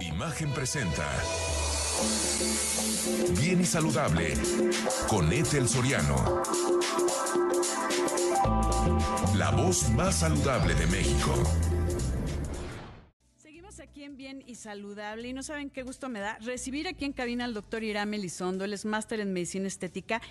Imagen presenta. Bien y saludable con Ethel Soriano. La voz más saludable de México. Seguimos aquí en Bien y Saludable y no saben qué gusto me da recibir aquí en cabina al doctor Irán Elizondo. Él es máster en medicina estética,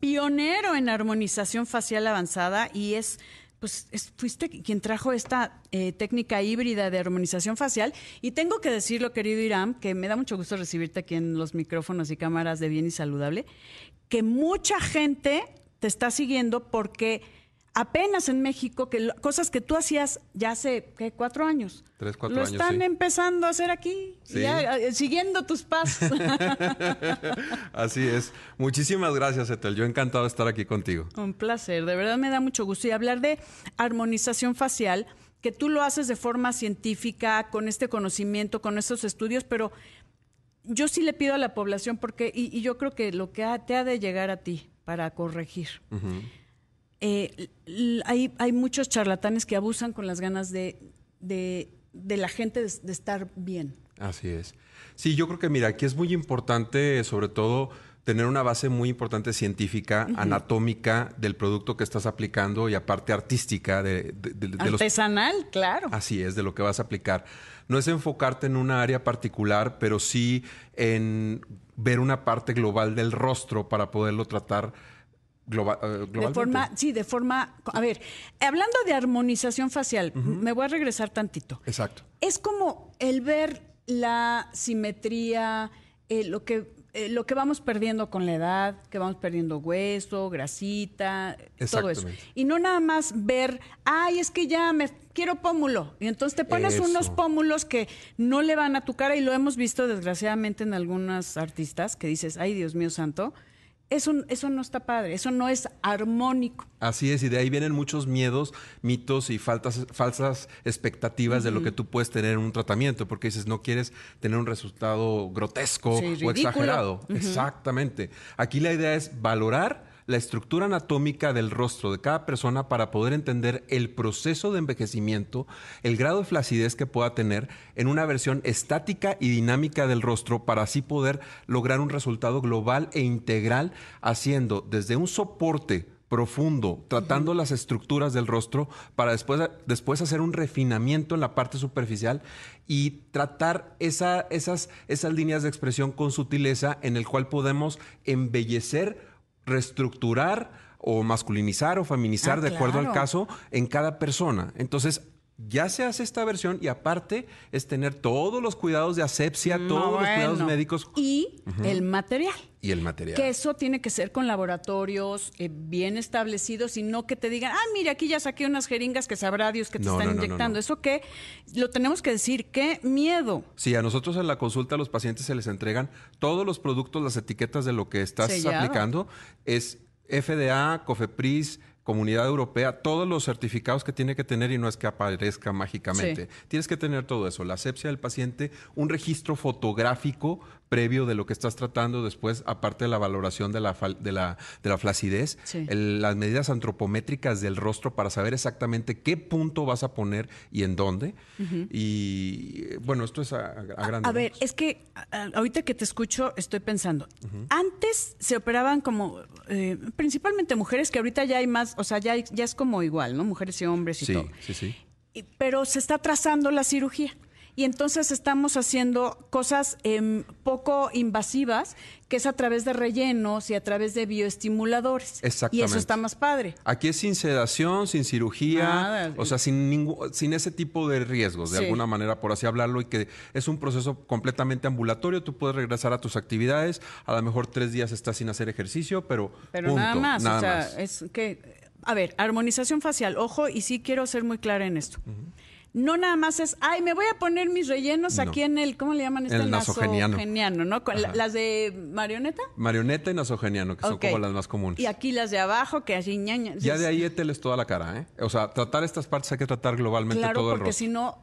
pionero en armonización facial avanzada y es pues fuiste quien trajo esta eh, técnica híbrida de armonización facial. Y tengo que decirlo, querido Irán, que me da mucho gusto recibirte aquí en los micrófonos y cámaras de Bien y Saludable, que mucha gente te está siguiendo porque apenas en México, que cosas que tú hacías ya hace ¿qué, cuatro años. Tres, cuatro lo años. están sí. empezando a hacer aquí, Sí. ya, eh, siguiendo tus pasos. Así es. Muchísimas gracias, Etel. Yo encantado de estar aquí contigo. Un placer, de verdad me da mucho gusto. Y hablar de armonización facial, que tú lo haces de forma científica, con este conocimiento, con estos estudios, pero yo sí le pido a la población, porque, y, y yo creo que lo que ha- te ha de llegar a ti para corregir. Eh, hay, hay muchos charlatanes que abusan con las ganas de, de, de la gente de, de estar bien. Así es. Sí, yo creo que mira, aquí es muy importante, sobre todo, tener una base muy importante científica, anatómica del producto que estás aplicando y aparte artística de, los Artesanal, claro. Así es, de lo que vas a aplicar. No es enfocarte en una área particular, pero sí en ver una parte global del rostro para poderlo tratar globa- eh. De forma, sí, de forma. A ver, hablando de armonización facial, me voy a regresar tantito. Exacto. Es como el ver la simetría, eh, lo que eh, lo que vamos perdiendo con la edad, que vamos perdiendo hueso, grasita, todo eso. Y no nada más ver, ay, es que ya me quiero pómulo. Y entonces te pones Eso. unos pómulos que no le van a tu cara y lo hemos visto desgraciadamente en algunas artistas que dices, ay, Dios mío santo, eso, eso no está padre, eso no es armónico. Así es, y de ahí vienen muchos miedos, mitos y faltas, falsas expectativas de lo que tú puedes tener en un tratamiento, porque dices, no quieres tener un resultado grotesco Sí, o exagerado. Exactamente. Aquí la idea es valorar la estructura anatómica del rostro de cada persona para poder entender el proceso de envejecimiento, el grado de flacidez que pueda tener en una versión estática y dinámica del rostro para así poder lograr un resultado global e integral haciendo desde un soporte profundo, tratando las estructuras del rostro para después, después hacer un refinamiento en la parte superficial y tratar esa- esas, esas líneas de expresión con sutileza en el cual podemos embellecer, reestructurar o masculinizar o feminizar Ah, de acuerdo al caso en cada persona. Entonces, ya se hace esta versión y aparte es tener todos los cuidados de asepsia, No, todos los cuidados médicos Y el material. y el material. Que eso tiene que ser con laboratorios eh, bien establecidos y no que te digan, ah, mire, aquí ya saqué unas jeringas que sabrá Dios que te No, están no, inyectando. Eso que lo tenemos que decir, qué miedo. Sí, a nosotros en la consulta a los pacientes se les entregan todos los productos, las etiquetas de lo que estás Sellado. aplicando. Es FDA, COFEPRIS, Comunidad Europea, todos los certificados que tiene que tener y no es que aparezca mágicamente. Tienes que tener todo eso, la asepsia del paciente, un registro fotográfico previo de lo que estás tratando después, aparte de la valoración de la, de la, de la flacidez, Sí. el- las medidas antropométricas del rostro para saber exactamente qué punto vas a poner y en dónde. Y bueno, esto es a, a grande. A ver, es que ahorita que te escucho estoy pensando, antes se operaban como, eh, principalmente mujeres, que ahorita ya hay más, o sea, ya, ya es como igual, ¿no? Mujeres y hombres y Sí, todo. sí, sí. Pero se está trazando la cirugía. Y entonces estamos haciendo cosas em, poco invasivas, que es a través de rellenos y a través de bioestimuladores. Y eso Exactamente. está más padre. Aquí es sin sedación, sin cirugía, Nada. o sea, sin ningún, sin ese tipo de riesgos, de Sí. alguna manera, por así hablarlo, y que es un proceso completamente ambulatorio. Tú puedes regresar a tus actividades, a lo mejor tres días estás sin hacer ejercicio, pero, Pero punto, nada más. nada o sea, más. es que. A ver, armonización facial. Ojo, y sí quiero ser muy clara en esto. No nada más es, ay, me voy a poner mis rellenos No. aquí en el, ¿cómo le llaman? Este El nasogeniano. nasogeniano, ¿no? Con la- las de marioneta. Marioneta y nasogeniano, que son como las más comunes. Y aquí las de abajo, que así ñaña. Ya de ahí étel es toda la cara, ¿eh? O sea, tratar estas partes hay que tratar globalmente Claro, todo el porque rostro. si no.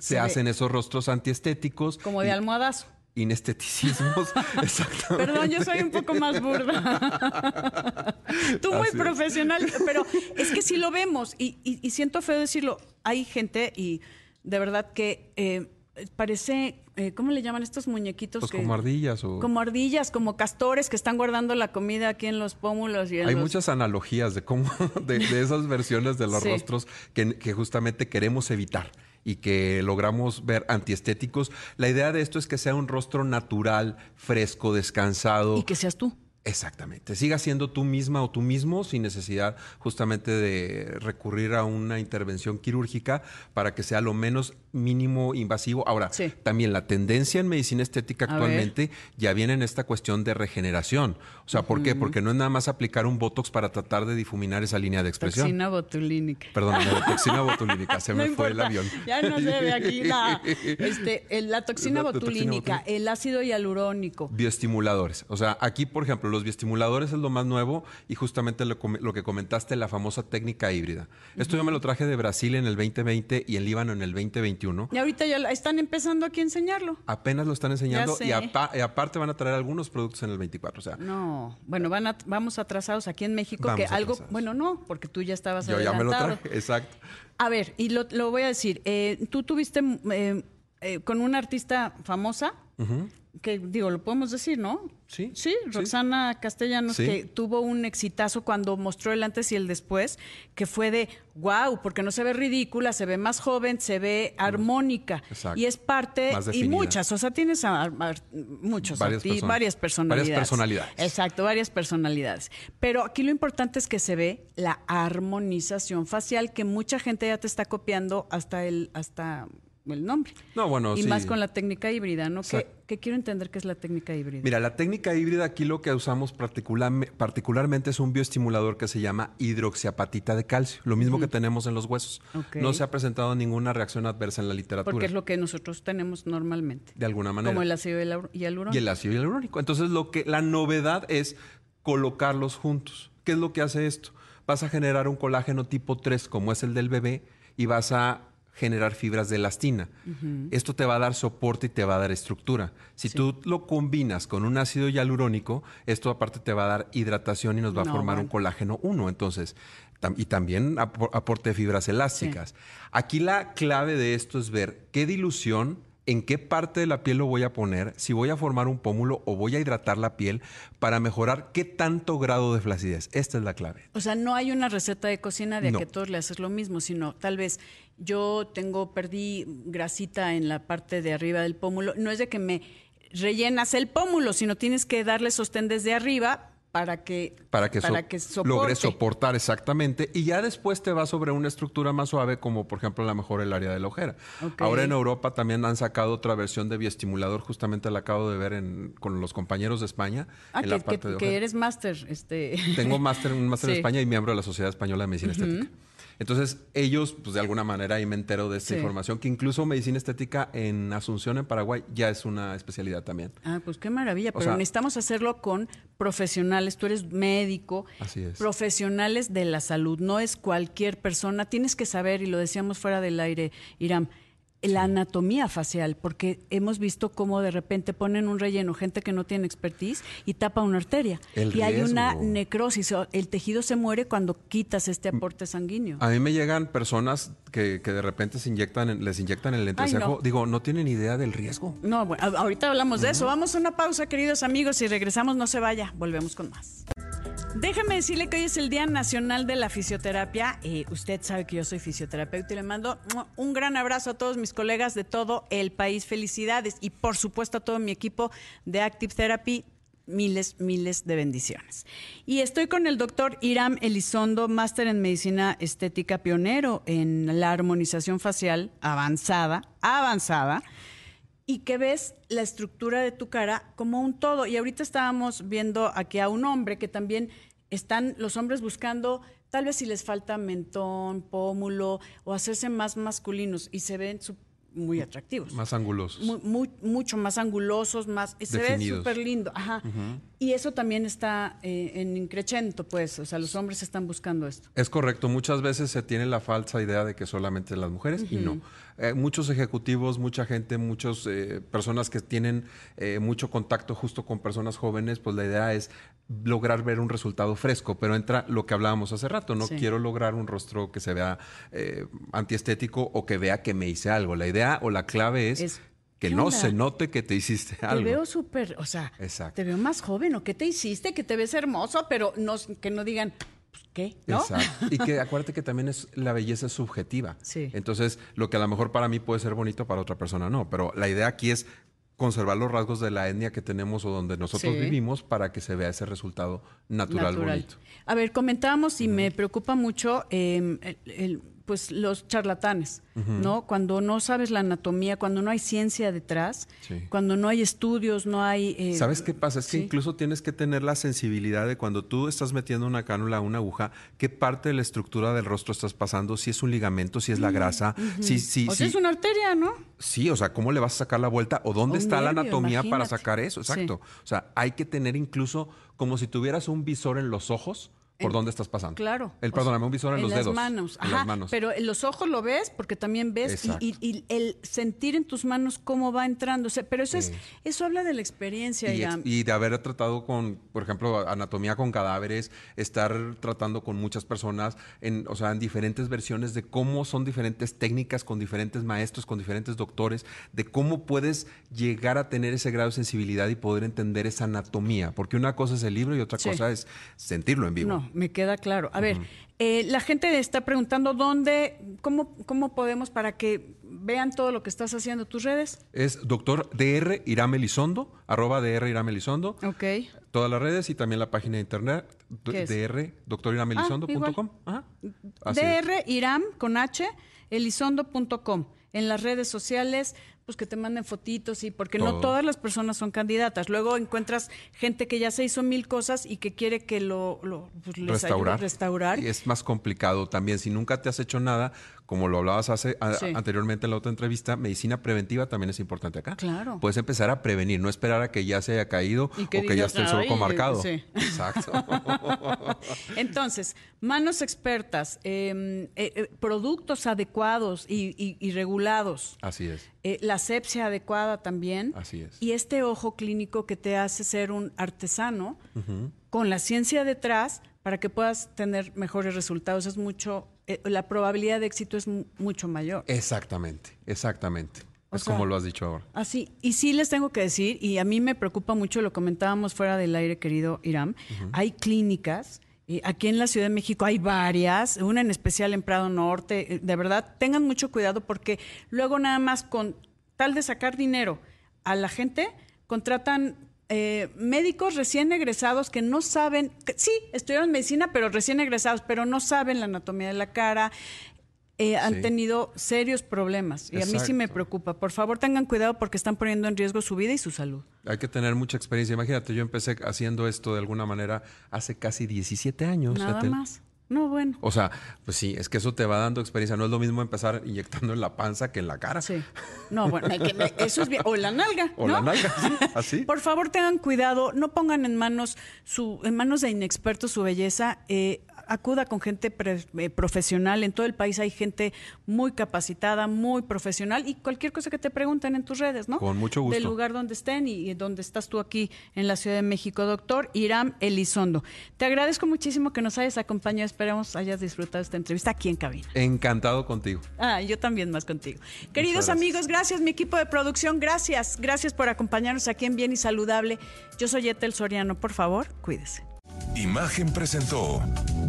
Se hacen esos rostros antiestéticos. Como de y- almohadazo. Inesteticismos. Exactamente. Perdón, yo soy un poco más burda. Tú muy Así es. profesional, pero es que si lo vemos, y, y- y siento feo decirlo, hay gente, y de verdad que eh, eh, parece, eh, ¿cómo le llaman estos muñequitos? Pues que- como ardillas o... Como ardillas, como castores que están guardando la comida aquí en los pómulos y en Hay los- muchas analogías de cómo, de, de esas versiones de los Sí. rostros que, que justamente queremos evitar y que logramos ver antiestéticos. La idea de esto es que sea un rostro natural, fresco, descansado. Y que seas tú. Exactamente. Siga siendo tú misma o tú mismo sin necesidad justamente de recurrir a una intervención quirúrgica para que sea lo menos mínimo invasivo. Ahora, Sí. también la tendencia en medicina estética actualmente ya viene en esta cuestión de regeneración. O sea, ¿por qué? Porque no es nada más aplicar un botox para tratar de difuminar esa línea de expresión. Toxina botulínica. Perdón, toxina botulínica, se me No fue el avión. Ya no se ve aquí la, este, la toxina La- la botulínica. el ácido hialurónico. Bioestimuladores. O sea, aquí, por ejemplo, los bioestimuladores es lo más nuevo y justamente lo, lo que comentaste, la famosa técnica híbrida. Esto yo me lo traje de Brasil en el 2020 y en Líbano en el 2021. Y ahorita ya están empezando aquí a enseñarlo. Apenas lo están enseñando y, apa- y aparte van a traer algunos productos en el 24. O sea, No, bueno, van a- vamos atrasados aquí en México, que algo, bueno, no, porque tú ya estabas yo ya me lo adelantado. traje. Exacto. A ver, y lo, lo voy a decir, eh, tú tuviste eh, eh, con una artista famosa, que digo, lo podemos decir, ¿no? Sí, Sí, sí. Roxana Castellanos, Sí. que tuvo un exitazo cuando mostró el antes y el después, que fue de wow, porque no se ve ridícula, se ve más joven, se ve armónica. Exacto. Y es parte, y muchas, o sea, tienes a- a- muchos, Varias arti- personas. varias personalidades. Varias personalidades. Exacto, varias personalidades. Pero aquí lo importante es que se ve la armonización facial, que mucha gente ya te está copiando hasta el, hasta el nombre. No, bueno, y sí. más con la técnica híbrida, ¿no? Que, quiero entender qué es la técnica híbrida. Mira, la técnica híbrida aquí lo que usamos particularme- particularmente es un bioestimulador que se llama hidroxiapatita de calcio, lo mismo que tenemos en los huesos. No se ha presentado ninguna reacción adversa en la literatura. porque es lo que nosotros tenemos normalmente. de alguna manera. Como el ácido hialu- hialurónico. y el ácido hialurónico. Entonces, lo que la novedad es colocarlos juntos. ¿Qué es lo que hace esto? Vas a generar un colágeno tipo 3, como es el del bebé, y vas a generar fibras de elastina. Esto te va a dar soporte y te va a dar estructura. Si tú lo combinas con un ácido hialurónico, esto aparte te va a dar hidratación y nos va a formar un colágeno 1. Entonces, tam- y también apor- aporte de fibras elásticas. Aquí la clave de esto es ver qué dilución, en qué parte de la piel lo voy a poner, si voy a formar un pómulo o voy a hidratar la piel para mejorar qué tanto grado de flacidez. Esta es la clave. O sea, no hay una receta de cocina de No. que todos le haces lo mismo, sino tal vez yo tengo, perdí grasita en la parte de arriba del pómulo. No es de que me rellenas el pómulo, sino tienes que darle sostén desde arriba para que, Para que, so- soporte. logres soportar exactamente. Y ya después te va sobre una estructura más suave, como por ejemplo a lo mejor el área de la ojera. Ahora en Europa también han sacado otra versión de bioestimulador, justamente la acabo de ver en- con los compañeros de España. Ah, en que, la que- de que eres máster. Este. Tengo máster, un máster en. España y miembro de la Sociedad Española de Medicina Estética. Entonces, ellos, pues de alguna manera ahí me entero de esta Sí. información, que incluso medicina estética en Asunción, en Paraguay, ya es una especialidad también. Ah, pues qué maravilla, O pero sea- necesitamos hacerlo con profesionales. Tú eres médico, Así es. profesionales de la salud, no es cualquier persona. Tienes que saber, y lo decíamos fuera del aire, Iram, la anatomía facial, porque hemos visto cómo de repente ponen un relleno, gente que no tiene expertise, y tapa una arteria. El y hay una necrosis, el tejido se muere cuando quitas este aporte sanguíneo. A mí me llegan personas que, que de repente se inyectan, en- les inyectan el entrecejo. no. Digo, no tienen idea del riesgo. No, bueno, ahorita hablamos de eso. Vamos a una pausa, queridos amigos, y regresamos, no se vaya, volvemos con más. Déjeme decirle que hoy es el Día Nacional de la Fisioterapia. Eh, usted sabe que yo soy fisioterapeuta y le mando un gran abrazo a todos mis colegas de todo el país. Felicidades y por supuesto a todo mi equipo de Active Therapy. Miles, miles de bendiciones. Y estoy con el doctor Iram Elizondo, máster en medicina estética, pionero en la armonización facial avanzada, avanzada y que ves la estructura de tu cara como un todo. Y ahorita estábamos viendo aquí a un hombre que también están los hombres buscando, tal vez si les falta mentón, pómulo o hacerse más masculinos y se ven muy atractivos. Más angulosos. Mu- mu- mucho más angulosos, más se ve súper lindo, ajá. Y eso también está eh, en increchento, pues, o sea, los hombres están buscando esto. Es correcto, muchas veces se tiene la falsa idea de que solamente las mujeres y no. Eh, muchos ejecutivos, mucha gente, muchas personas que tienen eh, mucho contacto justo con personas jóvenes, pues la idea es lograr ver un resultado fresco, pero entra lo que hablábamos hace rato, no Sí. quiero lograr un rostro que se vea eh, antiestético o que vea que me hice algo. La idea o la clave es, Es que ¿Qué no onda? se note que te hiciste Te algo. veo súper, o sea, Exacto. te veo más joven, ¿o qué te hiciste? Que te ves hermoso, pero no, que no digan, pues, ¿qué? ¿No? Exacto. Y que acuérdate que también es la belleza es subjetiva. Sí. Entonces, lo que a lo mejor para mí puede ser bonito, para otra persona no. Pero la idea aquí es conservar los rasgos de la etnia que tenemos o donde nosotros Sí. vivimos para que se vea ese resultado natural, bonito. A ver, comentábamos y me preocupa mucho eh, el- el- pues los charlatanes, ¿no? Cuando no sabes la anatomía, cuando no hay ciencia detrás, Sí. cuando no hay estudios, no hay... eh, ¿Sabes qué pasa? Es que sí. incluso tienes que tener la sensibilidad de cuando tú estás metiendo una cánula, una aguja, qué parte de la estructura del rostro estás pasando, si es un ligamento, si es la grasa, si, si, O si- es una arteria, ¿no? Sí, o sea, ¿cómo le vas a sacar la vuelta? ¿O dónde está la anatomía para sacar eso? Sí. Exacto. O sea, hay que tener incluso como si tuvieras un visor en los ojos por En- dónde estás pasando. Claro. El, perdóname, sea, un visor en, los las dedos. manos. En Ajá, las manos. Pero en los ojos lo ves porque también ves y, Exacto. y- y el sentir en tus manos cómo va entrando. O sea, pero eso es, eso habla de la experiencia, y, ex- Iram. y de haber tratado con, por ejemplo, anatomía con cadáveres, estar tratando con muchas personas, en, o sea, en diferentes versiones de cómo son diferentes técnicas con diferentes maestros, con diferentes doctores, de cómo puedes llegar a tener ese grado de sensibilidad y poder entender esa anatomía. Porque una cosa es el libro y otra Sí. cosa es sentirlo en vivo. No, me queda claro. A ver, eh, la gente está preguntando dónde, cómo, cómo podemos para que vean todo lo que estás haciendo, tus redes. Es doctor DR Irame Elizondo, arroba DR Irame Elizondo. Ok. Todas las redes y también la página de internet, dr. Así es. DR Iram con H, elizondo.com. En las redes sociales, pues que te manden fotitos y porque no todas las personas son candidatas. Luego encuentras gente que ya se hizo mil cosas y que quiere que lo, lo pues, les ayude a restaurar. restaurar. Y es más complicado también. Si nunca te has hecho nada, como lo hablabas hace, a- Sí. anteriormente en la otra entrevista, medicina preventiva también es importante acá. Claro. Puedes empezar a prevenir, no esperar a que ya se haya caído o que ya esté el surco "Ay, marcado. sí". Exacto. Entonces, manos expertas, eh, eh, eh, productos adecuados y, y- y regulados, Así es. eh, la asepsia adecuada también. Así es. Y este ojo clínico que te hace ser un artesano con la ciencia detrás para que puedas tener mejores resultados. Es mucho, eh, la probabilidad de éxito es mu- mucho mayor. Exactamente, exactamente. O es sea, como lo has dicho ahora. Así, y sí les tengo que decir, y a mí me preocupa mucho, lo comentábamos fuera del aire, querido Iram, hay clínicas, aquí en la Ciudad de México hay varias, una en especial en Prado Norte, eh, de verdad, tengan mucho cuidado porque luego nada más con tal de sacar dinero a la gente, contratan eh, médicos recién egresados que no saben, que sí, estudiaron medicina, pero recién egresados, pero no saben la anatomía de la cara. eh, han Sí. tenido serios problemas y a mí sí me preocupa. Por favor, tengan cuidado porque están poniendo en riesgo su vida y su salud. Hay que tener mucha experiencia. Imagínate, yo empecé haciendo esto de alguna manera hace casi 17 años. Nada más. No, bueno. O sea, pues sí, es que eso te va dando experiencia. No es lo mismo empezar inyectando en la panza que en la cara. Sí. No, bueno, hay que- eso es bien. O la nalga. O ¿no? la nalga, sí, así. Por favor, tengan cuidado, no pongan en manos su, en manos de inexpertos su belleza. eh, acuda con gente pre- eh, profesional. En todo el país hay gente muy capacitada, muy profesional y cualquier cosa que te pregunten en tus redes, ¿no? Con mucho gusto. Del lugar donde estén y, y donde estás tú aquí en la Ciudad de México, doctor Iram Elizondo. Te agradezco muchísimo que nos hayas acompañado. Esperamos hayas disfrutado esta entrevista aquí en cabina. Encantado contigo. Ah, yo también más contigo. Queridos gracias. amigos, gracias mi equipo de producción, gracias, gracias por acompañarnos aquí en Bien y Saludable. Yo soy Etel Soriano, por favor, cuídese. Imagen presentó